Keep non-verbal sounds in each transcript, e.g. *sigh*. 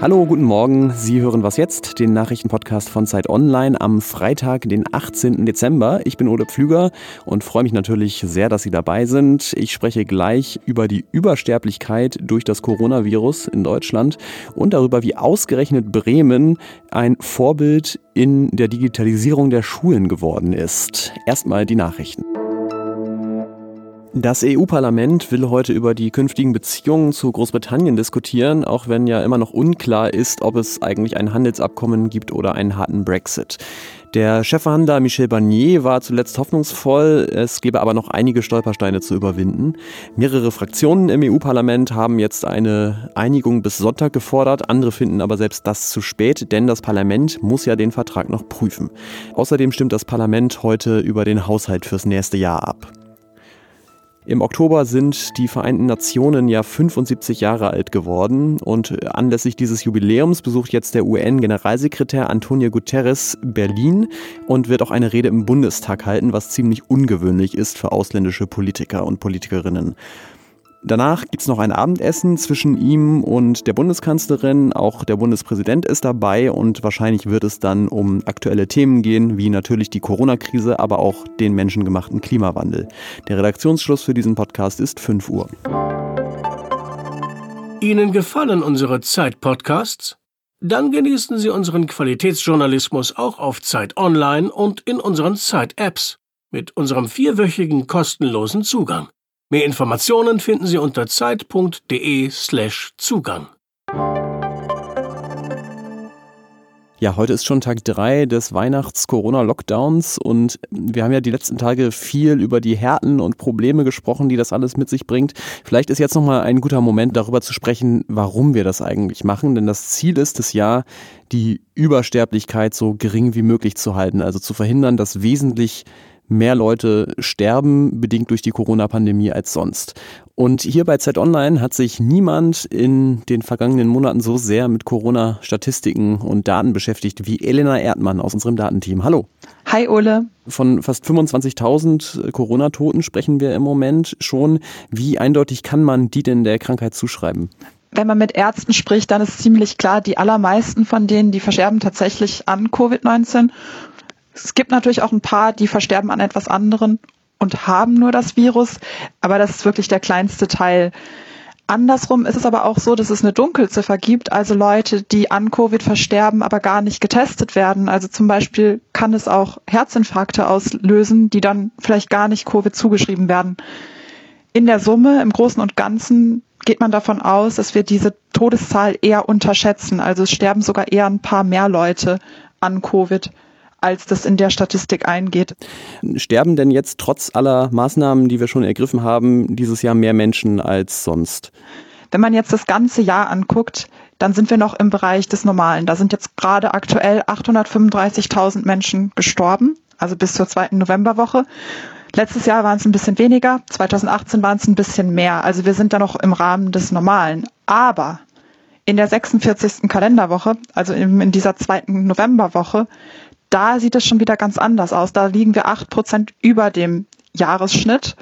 Hallo, guten Morgen. Sie hören was jetzt, den Nachrichtenpodcast von Zeit Online am Freitag, den 18. Dezember. Ich bin Ole Pflüger und freue mich natürlich sehr, dass Sie dabei sind. Ich spreche gleich über die Übersterblichkeit durch das Coronavirus in Deutschland und darüber, wie ausgerechnet Bremen ein Vorbild in der Digitalisierung der Schulen geworden ist. Erstmal die Nachrichten. Das EU-Parlament will heute über die künftigen Beziehungen zu Großbritannien diskutieren, auch wenn ja immer noch unklar ist, ob es eigentlich ein Handelsabkommen gibt oder einen harten Brexit. Der Chefverhandler Michel Barnier war zuletzt hoffnungsvoll, es gäbe aber noch einige Stolpersteine zu überwinden. Mehrere Fraktionen im EU-Parlament haben jetzt eine Einigung bis Sonntag gefordert, andere finden aber selbst das zu spät, denn das Parlament muss ja den Vertrag noch prüfen. Außerdem stimmt das Parlament heute über den Haushalt fürs nächste Jahr ab. Im Oktober sind die Vereinten Nationen ja 75 Jahre alt geworden und anlässlich dieses Jubiläums besucht jetzt der UN-Generalsekretär Antonio Guterres Berlin und wird auch eine Rede im Bundestag halten, was ziemlich ungewöhnlich ist für ausländische Politiker und Politikerinnen. Danach gibt es noch ein Abendessen zwischen ihm und der Bundeskanzlerin. Auch der Bundespräsident ist dabei und wahrscheinlich wird es dann um aktuelle Themen gehen, wie natürlich die Corona-Krise, aber auch den menschengemachten Klimawandel. Der Redaktionsschluss für diesen Podcast ist 5 Uhr. Ihnen gefallen unsere Zeit-Podcasts? Dann genießen Sie unseren Qualitätsjournalismus auch auf Zeit Online und in unseren Zeit-Apps mit unserem vierwöchigen kostenlosen Zugang. Mehr Informationen finden Sie unter zeit.de/slash Zugang. Ja, heute ist schon Tag drei des Weihnachts-Corona-Lockdowns und wir haben ja die letzten Tage viel über die Härten und Probleme gesprochen, die das alles mit sich bringt. Vielleicht ist jetzt nochmal ein guter Moment, darüber zu sprechen, warum wir das eigentlich machen, denn das Ziel ist es ja, die Übersterblichkeit so gering wie möglich zu halten, also zu verhindern, dass wesentlich mehr Leute sterben, bedingt durch die Corona-Pandemie als sonst. Und hier bei Zeit Online hat sich niemand in den vergangenen Monaten so sehr mit Corona-Statistiken und Daten beschäftigt wie Elena Erdmann aus unserem Datenteam. Hallo. Hi Ole. Von fast 25.000 Corona-Toten sprechen wir im Moment schon. Wie eindeutig kann man die denn der Krankheit zuschreiben? Wenn man mit Ärzten spricht, dann ist ziemlich klar, die allermeisten von denen, die versterben tatsächlich an Covid-19 es gibt natürlich auch ein paar, die versterben an etwas anderem und haben nur das Virus, aber das ist wirklich der kleinste Teil. Andersrum ist es aber auch so, dass es eine Dunkelziffer gibt, also Leute, die an Covid versterben, aber gar nicht getestet werden. Also zum Beispiel kann es auch Herzinfarkte auslösen, die dann vielleicht gar nicht Covid zugeschrieben werden. In der Summe, im Großen und Ganzen, geht man davon aus, dass wir diese Todeszahl eher unterschätzen. Also es sterben sogar eher ein paar mehr Leute an Covid als das in der Statistik eingeht. Sterben denn jetzt trotz aller Maßnahmen, die wir schon ergriffen haben, dieses Jahr mehr Menschen als sonst? Wenn man jetzt das ganze Jahr anguckt, dann sind wir noch im Bereich des Normalen. Da sind jetzt gerade aktuell 835.000 Menschen gestorben, also bis zur zweiten Novemberwoche. Letztes Jahr waren es ein bisschen weniger, 2018 waren es ein bisschen mehr. Also wir sind da noch im Rahmen des Normalen. Aber in der 46. Kalenderwoche, also in, dieser zweiten Novemberwoche, da sieht es schon wieder ganz anders aus. Da liegen wir acht Prozent über dem Jahresschnitt.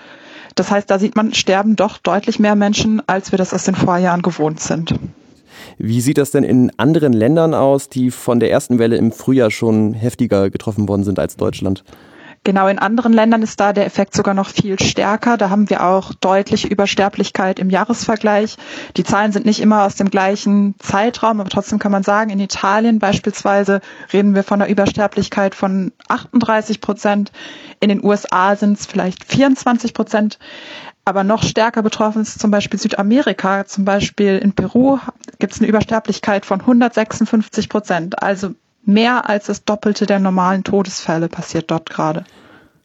Das heißt, da sieht man, sterben doch deutlich mehr Menschen, als wir das aus den Vorjahren gewohnt sind. Wie sieht das denn in anderen Ländern aus, die von der ersten Welle im Frühjahr schon heftiger getroffen worden sind als Deutschland? Genau, in anderen Ländern ist da der Effekt sogar noch viel stärker. Da haben wir auch deutliche Übersterblichkeit im Jahresvergleich. Die Zahlen sind nicht immer aus dem gleichen Zeitraum, aber trotzdem kann man sagen, in Italien beispielsweise reden wir von einer Übersterblichkeit von 38 Prozent. In den USA sind es vielleicht 24 Prozent. Aber noch stärker betroffen ist zum Beispiel Südamerika. Zum Beispiel in Peru gibt es eine Übersterblichkeit von 156 Prozent. Also mehr als das Doppelte der normalen Todesfälle passiert dort gerade.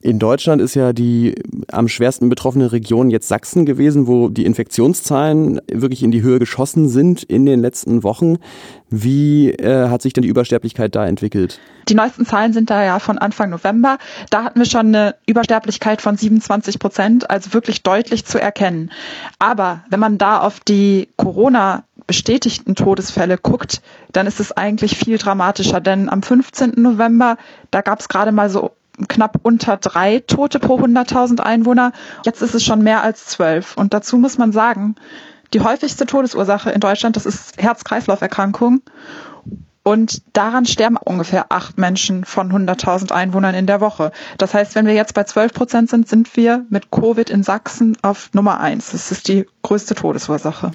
In Deutschland ist ja die am schwersten betroffene Region jetzt Sachsen gewesen, wo die Infektionszahlen wirklich in die Höhe geschossen sind in den letzten Wochen. Wie äh, hat sich denn die Übersterblichkeit da entwickelt? Die neuesten Zahlen sind da ja von Anfang November. Da hatten wir schon eine Übersterblichkeit von 27 Prozent, also wirklich deutlich zu erkennen. Aber wenn man da auf die Corona bestätigten Todesfälle guckt, dann ist es eigentlich viel dramatischer. Denn am 15. November, da gab es gerade mal so knapp unter drei Tote pro 100.000 Einwohner. Jetzt ist es schon mehr als zwölf. Und dazu muss man sagen, die häufigste Todesursache in Deutschland, das ist Herz-Kreislauf-Erkrankung. Und daran sterben ungefähr acht Menschen von 100.000 Einwohnern in der Woche. Das heißt, wenn wir jetzt bei 12 Prozent sind, sind wir mit Covid in Sachsen auf Nummer eins. Das ist die größte Todesursache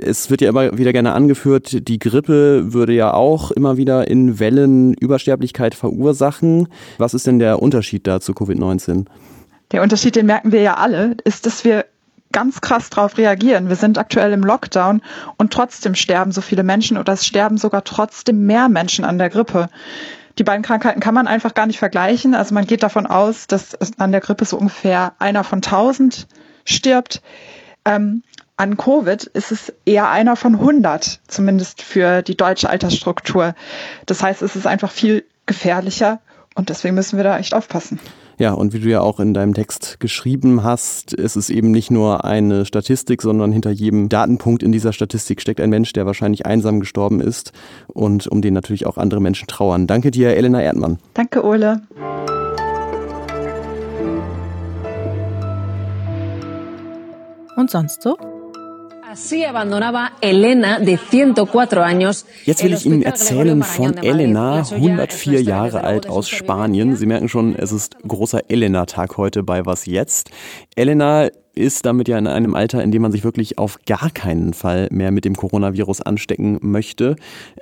es wird ja immer wieder gerne angeführt, die Grippe würde ja auch immer wieder in Wellen Übersterblichkeit verursachen. Was ist denn der Unterschied da zu Covid-19? Der Unterschied, den merken wir ja alle, ist, dass wir ganz krass darauf reagieren. Wir sind aktuell im Lockdown und trotzdem sterben so viele Menschen oder es sterben sogar trotzdem mehr Menschen an der Grippe. Die beiden Krankheiten kann man einfach gar nicht vergleichen. Also man geht davon aus, dass an der Grippe so ungefähr einer von tausend stirbt. Ähm, an Covid ist es eher einer von 100, zumindest für die deutsche Altersstruktur. Das heißt, es ist einfach viel gefährlicher und deswegen müssen wir da echt aufpassen. Ja, und wie du ja auch in deinem Text geschrieben hast, ist es eben nicht nur eine Statistik, sondern hinter jedem Datenpunkt in dieser Statistik steckt ein Mensch, der wahrscheinlich einsam gestorben ist und um den natürlich auch andere Menschen trauern. Danke dir, Elena Erdmann. Danke, Ole. Und sonst so? Jetzt will ich Ihnen erzählen von Elena, 104 Jahre alt aus Spanien. Sie merken schon, es ist großer Elena-Tag heute bei Was Jetzt. Elena ist damit ja in einem Alter, in dem man sich wirklich auf gar keinen Fall mehr mit dem Coronavirus anstecken möchte.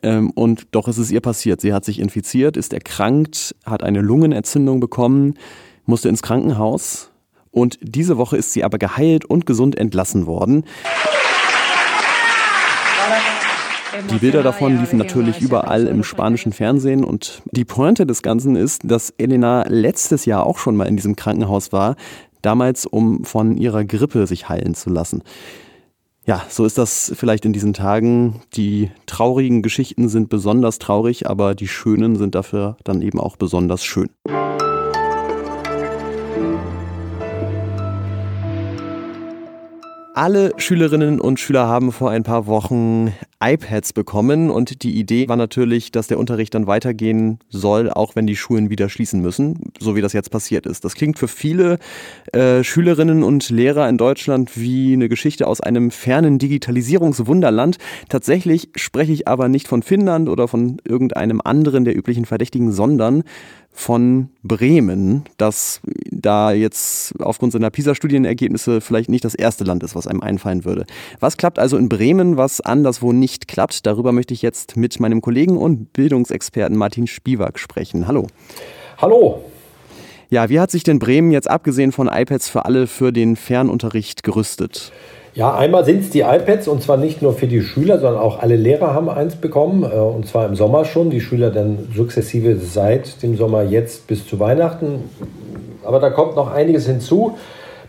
Ähm, und doch ist es ihr passiert. Sie hat sich infiziert, ist erkrankt, hat eine Lungenentzündung bekommen, musste ins Krankenhaus. Und diese Woche ist sie aber geheilt und gesund entlassen worden. Die Bilder davon liefen natürlich überall im spanischen Fernsehen und die Pointe des Ganzen ist, dass Elena letztes Jahr auch schon mal in diesem Krankenhaus war, damals um von ihrer Grippe sich heilen zu lassen. Ja, so ist das vielleicht in diesen Tagen. Die traurigen Geschichten sind besonders traurig, aber die schönen sind dafür dann eben auch besonders schön. Alle Schülerinnen und Schüler haben vor ein paar Wochen iPads bekommen und die Idee war natürlich, dass der Unterricht dann weitergehen soll, auch wenn die Schulen wieder schließen müssen, so wie das jetzt passiert ist. Das klingt für viele äh, Schülerinnen und Lehrer in Deutschland wie eine Geschichte aus einem fernen Digitalisierungswunderland. Tatsächlich spreche ich aber nicht von Finnland oder von irgendeinem anderen der üblichen Verdächtigen, sondern von Bremen, das da jetzt aufgrund seiner PISA-Studienergebnisse vielleicht nicht das erste Land ist, was einem einfallen würde. Was klappt also in Bremen, was anderswo nicht klappt? Darüber möchte ich jetzt mit meinem Kollegen und Bildungsexperten Martin Spiewak sprechen. Hallo. Hallo. Ja, wie hat sich denn Bremen jetzt abgesehen von iPads für alle für den Fernunterricht gerüstet? Ja, einmal sind es die iPads und zwar nicht nur für die Schüler, sondern auch alle Lehrer haben eins bekommen äh, und zwar im Sommer schon. Die Schüler dann sukzessive seit dem Sommer jetzt bis zu Weihnachten. Aber da kommt noch einiges hinzu.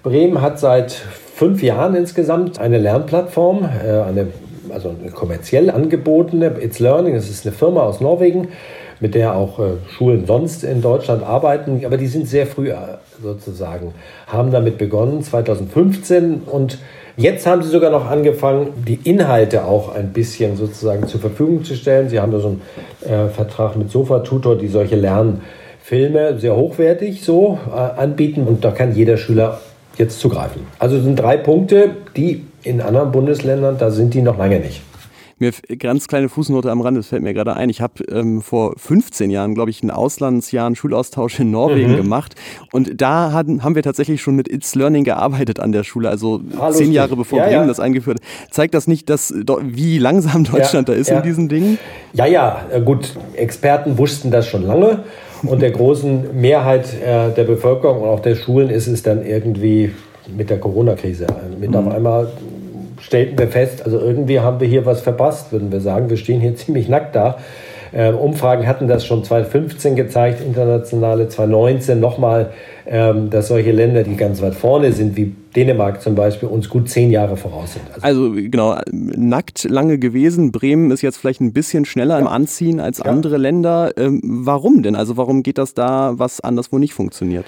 Bremen hat seit fünf Jahren insgesamt eine Lernplattform, äh, eine, also eine kommerziell angebotene It's Learning. Das ist eine Firma aus Norwegen, mit der auch äh, Schulen sonst in Deutschland arbeiten. Aber die sind sehr früh sozusagen, haben damit begonnen 2015 und Jetzt haben sie sogar noch angefangen, die Inhalte auch ein bisschen sozusagen zur Verfügung zu stellen. Sie haben da so einen äh, Vertrag mit Sofa Tutor, die solche Lernfilme sehr hochwertig so äh, anbieten und da kann jeder Schüler jetzt zugreifen. Also sind drei Punkte, die in anderen Bundesländern, da sind die noch lange nicht. Mir ganz kleine Fußnote am Rand, das fällt mir gerade ein. Ich habe ähm, vor 15 Jahren, glaube ich, ein Auslandsjahr, einen Schulaustausch in Norwegen mhm. gemacht. Und da hatten, haben wir tatsächlich schon mit It's Learning gearbeitet an der Schule. Also ah, zehn Jahre bevor ja, Bremen ja. das eingeführt hat. Zeigt das nicht, dass, wie langsam Deutschland ja, da ist in diesen Dingen? Ja, ja, äh, gut. Experten wussten das schon lange. Und der großen Mehrheit äh, der Bevölkerung und auch der Schulen ist es dann irgendwie mit der Corona-Krise. Äh, mit mhm. auf einmal stellten wir fest, also irgendwie haben wir hier was verpasst, würden wir sagen. Wir stehen hier *laughs* ziemlich nackt da. Äh, Umfragen hatten das schon 2015 gezeigt, internationale 2019 nochmal, ähm, dass solche Länder, die ganz weit vorne sind, wie Dänemark zum Beispiel, uns gut zehn Jahre voraus sind. Also, also genau, nackt lange gewesen. Bremen ist jetzt vielleicht ein bisschen schneller ja. im Anziehen als ja. andere Länder. Ähm, warum denn? Also warum geht das da was anders, wo nicht funktioniert?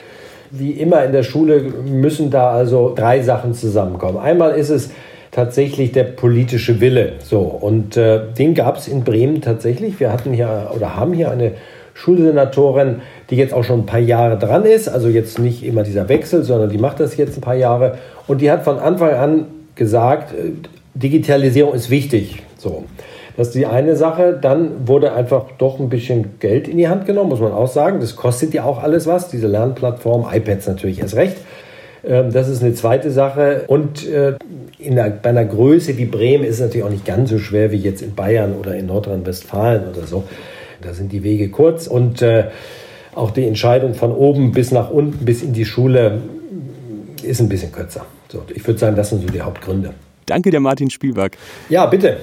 Wie immer in der Schule müssen da also drei Sachen zusammenkommen. Einmal ist es, tatsächlich der politische Wille. So, und äh, den gab es in Bremen tatsächlich. Wir hatten hier oder haben hier eine Schulsenatorin, die jetzt auch schon ein paar Jahre dran ist. Also jetzt nicht immer dieser Wechsel, sondern die macht das jetzt ein paar Jahre. Und die hat von Anfang an gesagt, äh, Digitalisierung ist wichtig. So. Das ist die eine Sache. Dann wurde einfach doch ein bisschen Geld in die Hand genommen, muss man auch sagen. Das kostet ja auch alles was, diese Lernplattform, iPads natürlich erst recht. Ähm, das ist eine zweite Sache. Und äh, in der, bei einer Größe wie Bremen ist es natürlich auch nicht ganz so schwer wie jetzt in Bayern oder in Nordrhein-Westfalen oder so. Da sind die Wege kurz und äh, auch die Entscheidung von oben bis nach unten, bis in die Schule, ist ein bisschen kürzer. So, ich würde sagen, das sind so die Hauptgründe. Danke dir, Martin Spielberg. Ja, bitte.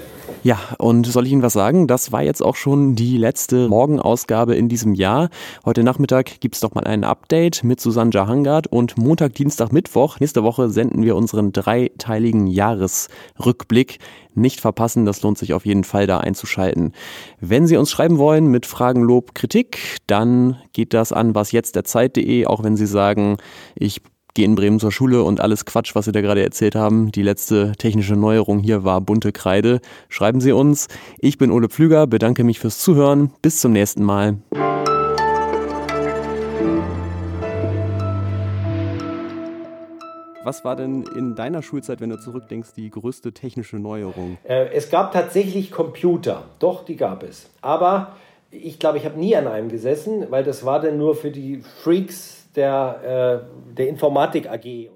Ja, und soll ich Ihnen was sagen? Das war jetzt auch schon die letzte Morgenausgabe in diesem Jahr. Heute Nachmittag gibt's doch mal ein Update mit Susanne Jahangard und Montag, Dienstag, Mittwoch, nächste Woche senden wir unseren dreiteiligen Jahresrückblick. Nicht verpassen, das lohnt sich auf jeden Fall da einzuschalten. Wenn Sie uns schreiben wollen mit Fragen, Lob, Kritik, dann geht das an wasjetztderzeit.de, auch wenn Sie sagen, ich gehe in Bremen zur Schule und alles Quatsch, was Sie da gerade erzählt haben. Die letzte technische Neuerung hier war bunte Kreide. Schreiben Sie uns. Ich bin Ole Pflüger, bedanke mich fürs Zuhören. Bis zum nächsten Mal. Was war denn in deiner Schulzeit, wenn du zurückdenkst, die größte technische Neuerung? Äh, es gab tatsächlich Computer. Doch, die gab es. Aber ich glaube, ich habe nie an einem gesessen, weil das war dann nur für die Freaks der, äh, der Informatik AG.